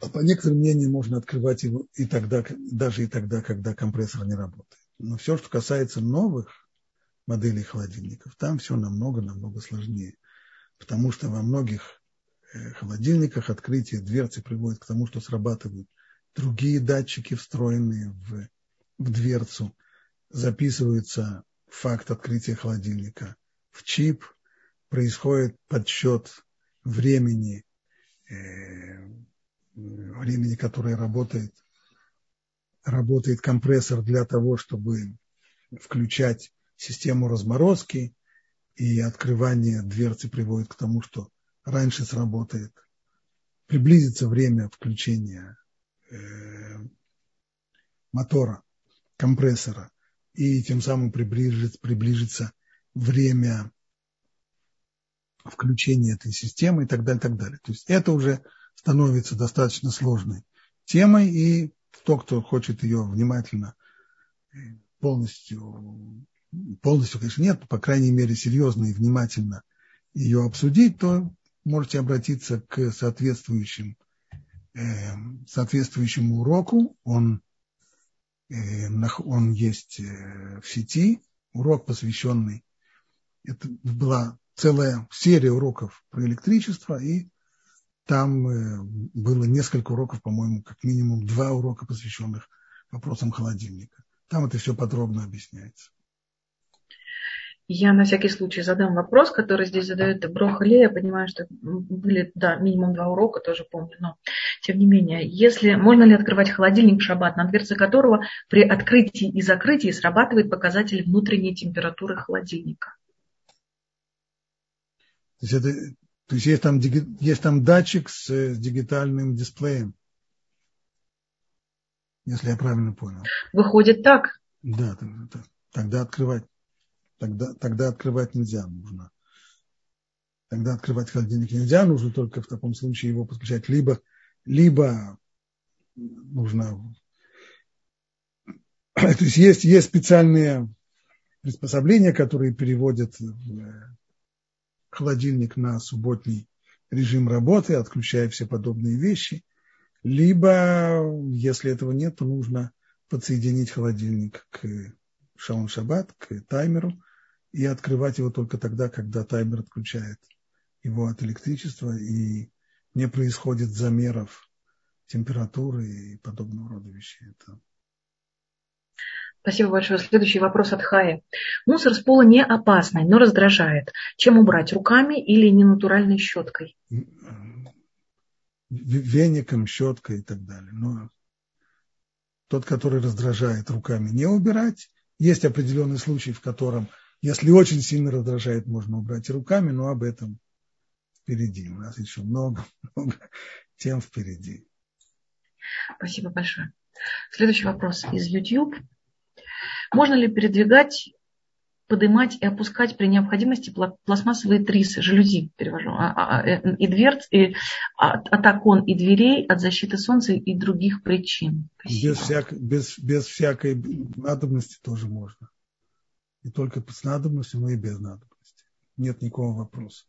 по некоторым мнениям можно открывать его и тогда, даже и тогда, когда компрессор не работает. Но все, что касается новых моделей холодильников, там все намного-намного сложнее. Потому что во многих э, холодильниках открытие дверцы приводит к тому, что срабатывают другие датчики, встроенные в, в дверцу, записывается факт открытия холодильника. В чип, происходит подсчет времени, э, времени, которое работает, работает компрессор для того, чтобы включать систему разморозки, и открывание дверцы приводит к тому, что раньше сработает, приблизится время включения мотора, компрессора, и тем самым приближится, приближится время включения этой системы и так далее, так далее. То есть это уже становится достаточно сложной темой, и тот, кто хочет ее внимательно э, полностью, полностью, конечно, нет, по крайней мере, серьезно и внимательно ее обсудить, то можете обратиться к соответствующим соответствующему уроку. Он, э, он есть э, в сети. Урок, посвященный. Это была целая серия уроков про электричество, и там э, было несколько уроков, по-моему, как минимум два урока, посвященных вопросам холодильника. Там это все подробно объясняется. Я на всякий случай задам вопрос, который здесь задает Брохали. Я понимаю, что были, да, минимум два урока, тоже помню. Но, тем не менее, если можно ли открывать холодильник в шаббат, на дверце которого при открытии и закрытии срабатывает показатель внутренней температуры холодильника? То есть, это, то есть, есть, там, есть там датчик с, с дигитальным дисплеем. Если я правильно понял. Выходит так. Да, тогда, тогда открывать тогда, тогда открывать нельзя, нужно. Тогда открывать холодильник нельзя, нужно только в таком случае его подключать. Либо, либо нужно... [clears throat] То есть есть, есть специальные приспособления, которые переводят холодильник на субботний режим работы, отключая все подобные вещи. Либо, если этого нет, то нужно подсоединить холодильник к шалом шаббат, к таймеру, и открывать его только тогда, когда таймер отключает его от электричества и не происходит замеров температуры и подобного рода вещей. Это... Спасибо большое. Следующий вопрос от Хаи. Мусор с пола не опасный, но раздражает. Чем убрать? Руками или ненатуральной щеткой? Веником, щеткой и так далее. Но тот, который раздражает руками, не убирать. Есть определенный случай, в котором если очень сильно раздражает, можно убрать руками, но об этом впереди. У нас еще много, [laughs] много тем впереди. Спасибо большое. Следующий вопрос из YouTube. Можно ли передвигать, поднимать и опускать при необходимости пластмассовые трисы, жалюзи, перевожу, а, а, э, и дверц, и от, от окон и дверей, от защиты солнца и других причин? Без, всяк, без, без всякой надобности тоже можно не только с надобностью, но и без надобности. Нет никакого вопроса.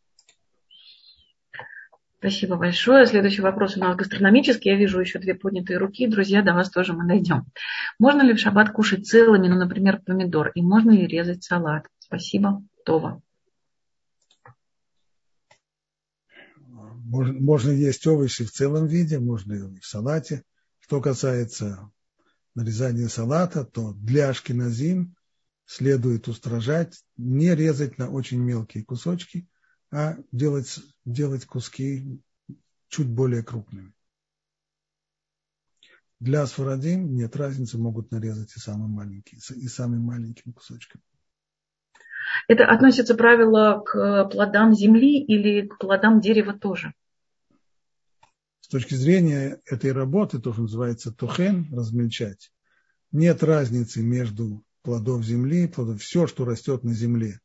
Спасибо большое. Следующий вопрос у нас гастрономический. Я вижу еще две поднятые руки. Друзья, до вас тоже мы найдем. Можно ли в шаббат кушать целыми, ну, например, помидор? И можно ли резать салат? Спасибо, Това. Можно, можно есть овощи в целом виде, можно и в салате. Что касается нарезания салата, то для ашкеназим следует устражать, не резать на очень мелкие кусочки, а делать, делать куски чуть более крупными. Для сфарадим нет разницы, могут нарезать и самым маленьким, и самым маленьким кусочком. Это относится правило к плодам земли или к плодам дерева тоже? С точки зрения этой работы, то, что называется тухен, размельчать, нет разницы между плодов земли, плодов, все, что растет на земле,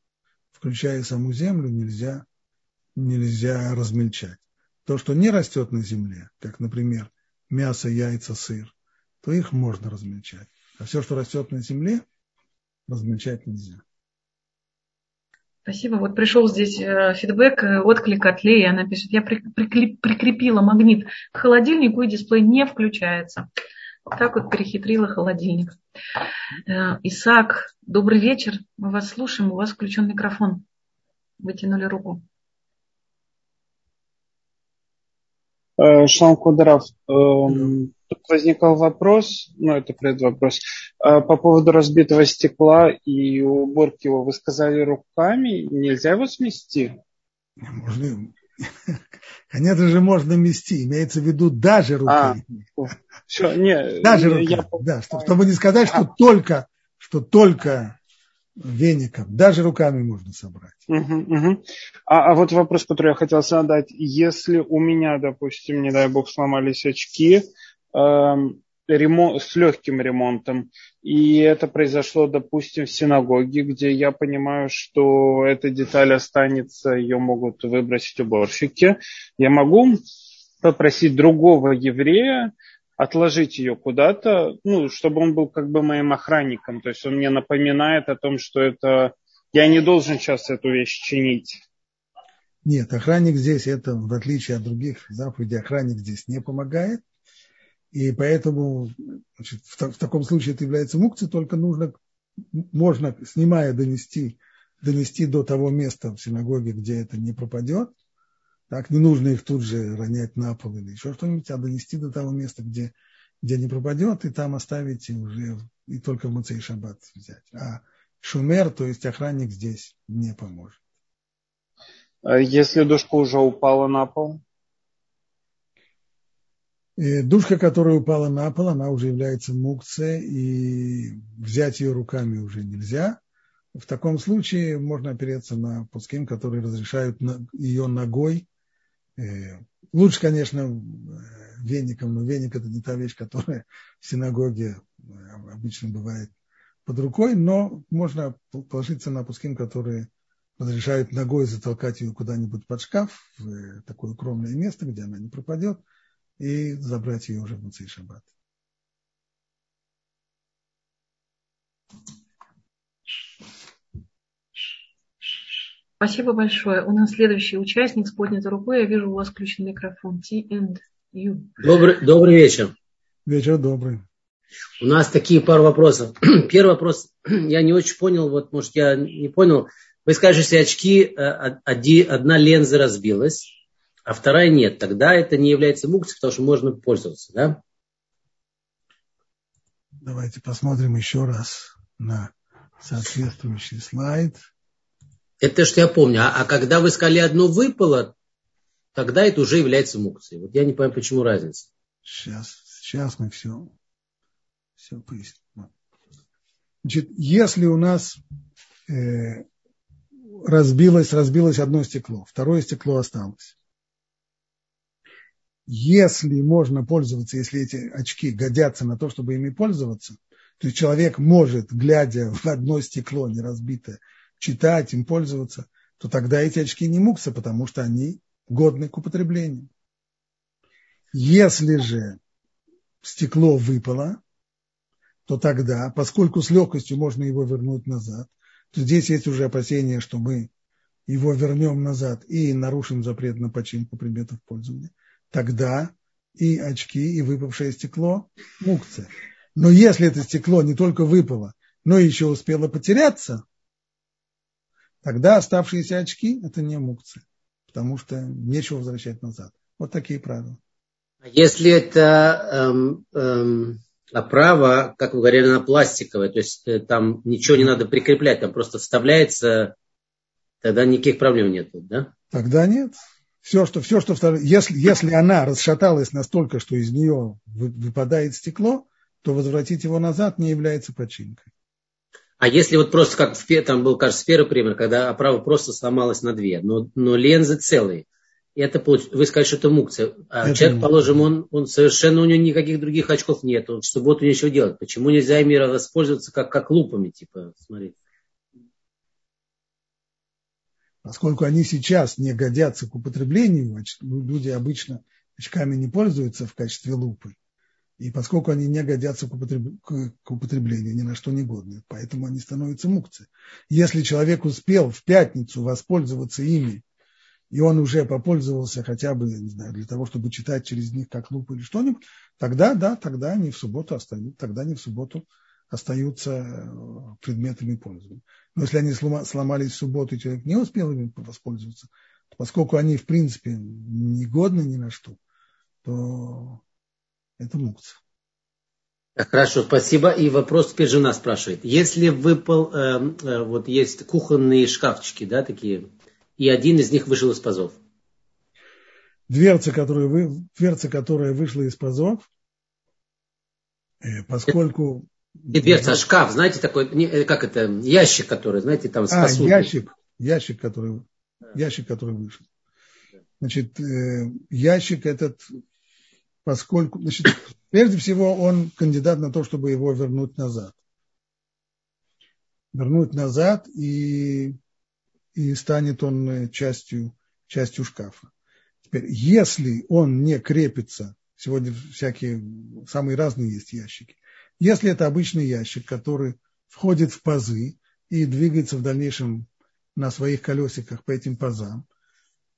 включая саму землю, нельзя, нельзя размельчать. То, что не растет на земле, как, например, мясо, яйца, сыр, то их можно размельчать. А все, что растет на земле, размельчать нельзя. Спасибо. Вот пришел здесь э, фидбэк, э, отклик от Леи. Она пишет, я прикрепила магнит к холодильнику, и дисплей не включается. Вот так вот перехитрила холодильник. Э, Исаак, добрый вечер. Мы вас слушаем. У вас включен микрофон. Вытянули руку. Э, Шалом Кударов, эм, тут возникал вопрос, ну это предвопрос, э, по поводу разбитого стекла и уборки его. Вы сказали руками, нельзя его смести? Можно, [laughs] Конечно же, можно мести, имеется в виду даже руками. А, все, не, даже руками, я... да, чтобы не сказать, что а. только, что только веником, даже руками можно собрать. Угу, угу. А, а вот вопрос, который я хотел задать, если у меня, допустим, не дай бог, сломались очки, эм, ремонт, с легким ремонтом. И это произошло, допустим, в синагоге, где я понимаю, что эта деталь останется, ее могут выбросить уборщики. Я могу попросить другого еврея отложить ее куда-то, ну, чтобы он был как бы моим охранником. То есть он мне напоминает о том, что это я не должен сейчас эту вещь чинить. Нет, охранник здесь, это в отличие от других заповедей, охранник здесь не помогает. И поэтому значит, в, в таком случае это является мукцией, только нужно, можно, снимая, донести донести до того места в синагоге, где это не пропадет. Так, не нужно их тут же ронять на пол или еще что-нибудь, а донести до того места, где, где не пропадет, и там оставить и уже и только в Муцей Шаббат взять. А шумер, то есть охранник здесь не поможет. А если душка уже упала на пол? И душка, которая упала на пол, она уже является мукце, и взять ее руками уже нельзя. В таком случае можно опереться на пуским, которые разрешают ее ногой. Э, лучше, конечно, веником, но веник это не та вещь, которая в синагоге э, обычно бывает под рукой, но можно положиться на пуским, которые разрешают ногой затолкать ее куда-нибудь под шкаф, в э, такое укромное место, где она не пропадет, и забрать ее уже в Муцей Шаббат. Спасибо большое. У нас следующий участник с поднятой рукой. Я вижу, у вас включен микрофон. T and U. Добрый, добрый вечер. Вечер добрый. У нас такие пару вопросов. [clears throat] Первый вопрос, [clears throat] я не очень понял, вот, может, я не понял. Вы скажете, очки, э, одна ленза разбилась, а вторая нет. Тогда это не является мукцией, потому что можно пользоваться, да? Давайте посмотрим еще раз на соответствующий слайд. Это что я помню. А, а когда вы сказали одно выпало, тогда это уже является мукцией. Вот я не понимаю, почему разница. Сейчас, сейчас мы все, все поясним. Значит, если у нас э, разбилось, разбилось одно стекло, второе стекло осталось. Если можно пользоваться, если эти очки годятся на то, чтобы ими пользоваться, то человек может, глядя в одно стекло не разбитое, читать, им пользоваться, то тогда эти очки не мукса, потому что они годны к употреблению. Если же стекло выпало, то тогда, поскольку с легкостью можно его вернуть назад, то здесь есть уже опасение, что мы его вернем назад и нарушим запрет на починку предметов пользования, тогда и очки, и выпавшее стекло мукция. Но если это стекло не только выпало, но еще успело потеряться, тогда оставшиеся очки – это не мукция, потому что нечего возвращать назад. Вот такие правила. А если это эм, эм, оправа, как вы говорили, она пластиковая, то есть э, там ничего не надо прикреплять, там просто вставляется, тогда никаких проблем нет, да? Тогда нет. Все, что, все, что если, если она расшаталась настолько, что из нее выпадает стекло, то возвратить его назад не является починкой. А если вот просто как в, там был, кажется, первый пример, когда оправа просто сломалась на две, но, но лензы целые, это вы сказали, что это мукция. А это человек, положим, он, он совершенно у него никаких других очков нет, он в субботу нечего делать. Почему нельзя ими воспользоваться как, как лупами, типа, смотри? Поскольку они сейчас не годятся к употреблению, люди обычно очками не пользуются в качестве лупы. И поскольку они не годятся к, употреб... к употреблению, ни на что не годны, поэтому они становятся мукцией. Если человек успел в пятницу воспользоваться ими, и он уже попользовался хотя бы, не знаю, для того, чтобы читать через них как лупу или что-нибудь, тогда, да, тогда они в субботу остаются, тогда они в субботу остаются э, предметами пользования. Но если они сломались в субботу, и человек не успел ими воспользоваться, то поскольку они, в принципе, негодны ни на что, то это мукция. Хорошо, спасибо. И вопрос теперь жена спрашивает. Если выпал, э, э, вот есть кухонные шкафчики, да, такие, и один из них вышел из пазов. Дверца, которая, вы, дверца, которая вышла из пазов, э, поскольку... Не дверца, а шкаф, знаете, такой, э, как это, ящик, который, знаете, там с А, посудой. ящик, ящик, который, ящик, который вышел. Значит, ящик этот поскольку, значит, прежде всего он кандидат на то, чтобы его вернуть назад. Вернуть назад и, и станет он частью, частью шкафа. Теперь, если он не крепится, сегодня всякие, самые разные есть ящики, если это обычный ящик, который входит в пазы и двигается в дальнейшем на своих колесиках по этим пазам,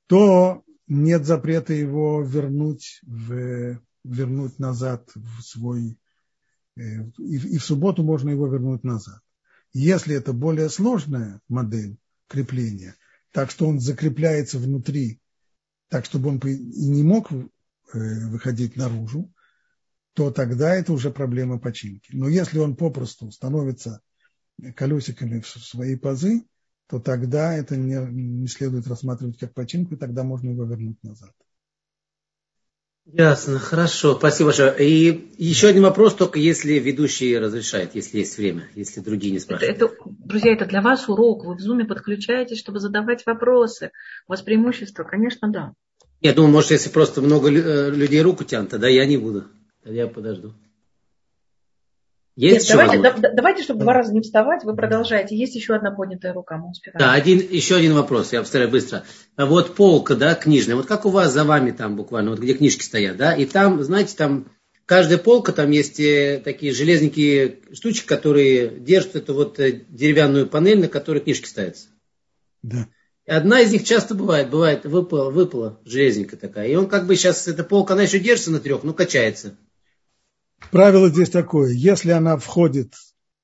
то нет запрета его вернуть, в, вернуть назад в свой... Э, и, и в субботу можно его вернуть назад. Если это более сложная модель, крепления, так что он закрепляется внутри, так чтобы он и не мог э, выходить наружу, то тогда это уже проблема починки. Но если он попросту становится колесиками в свои пазы, то тогда это не, не следует рассматривать как починку, и тогда можно его вернуть назад. Ясно, хорошо, спасибо большое. И еще один вопрос, только если ведущий разрешает, если есть время, если другие не спрашивают. Это, это, друзья, это для вас урок. Вы в зуме подключаетесь, чтобы задавать вопросы. У вас преимущество, конечно, да. Я думаю, может, если просто много э, людей руку тянут, тогда я не буду. Тогда я подожду. Есть Нет, давайте, да, давайте, чтобы два раза не вставать, вы продолжаете. Есть еще одна поднятая рука, мы успеваем. Да, один, еще один вопрос, я повторяю быстро. А вот полка, да, книжная, вот как у вас за вами там буквально, вот где книжки стоят, да, и там, знаете, там каждая полка, там есть э, такие железненькие штучки, которые держат эту вот э, деревянную панель, на которой книжки ставятся. Да. И одна из них часто бывает, бывает, выпала, выпала железненькая такая. И он как бы сейчас, эта полка, она еще держится на трех, но качается. Правило здесь такое, если она входит,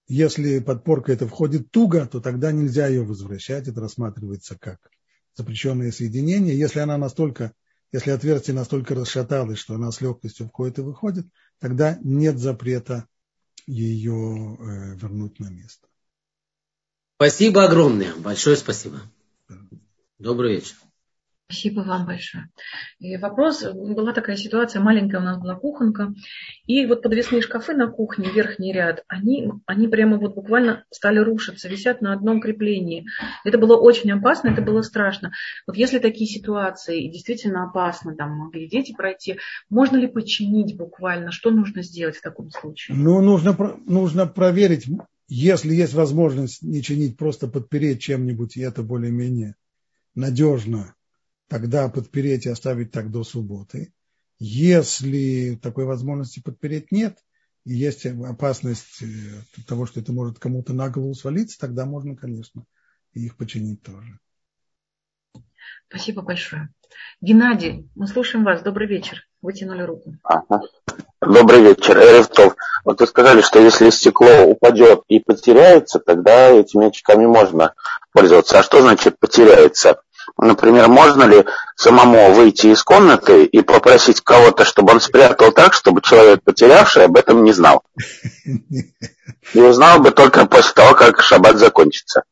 если подпорка это входит туго, то тогда нельзя ее возвращать, это рассматривается как запрещенное соединение. Если она настолько, если отверстие настолько расшаталось, что она с легкостью входит и выходит, тогда нет запрета ее э, вернуть на место. Спасибо огромное, большое спасибо. Добрый вечер. Спасибо вам большое. И вопрос, была такая ситуация, маленькая у нас была кухонка, и вот подвесные шкафы на кухне, верхний ряд, они, они прямо вот буквально стали рушиться, висят на одном креплении. Это было очень опасно, это было страшно. Вот если такие ситуации действительно опасно, там могли дети пройти, можно ли починить буквально, что нужно сделать в таком случае? Ну, нужно, нужно проверить, если есть возможность не чинить, просто подпереть чем-нибудь, и это более-менее надежно тогда подпереть и оставить так до субботы. Если такой возможности подпереть нет, и есть опасность э, того, что это может кому-то на голову свалиться, тогда можно, конечно, их починить тоже. Спасибо большое. Геннадий, мы слушаем вас. Добрый вечер. Вытянули руку. Ага. Добрый вечер, Эревтов. Вот вы сказали, что если стекло упадет и потеряется, тогда этими очками можно пользоваться. А что значит потеряется? Например, можно ли самому выйти из комнаты и попросить кого-то, чтобы он спрятал так, чтобы человек, потерявший, об этом не знал? И узнал бы только после того, как шаббат закончится.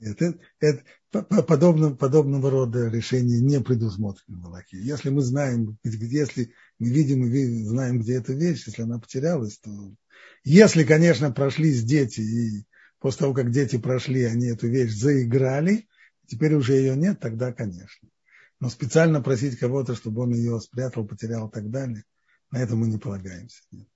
Это, это, подобного, подобного рода решения не предусмотрено в Аллахе. Если мы знаем, если мы видим и знаем, где эта вещь, если она потерялась, то если, конечно, прошлись дети и после того, как дети прошли, они эту вещь заиграли, теперь уже ее нет, тогда, конечно. Но специально просить кого-то, чтобы он ее спрятал, потерял и так далее, на это мы не полагаемся. Нет.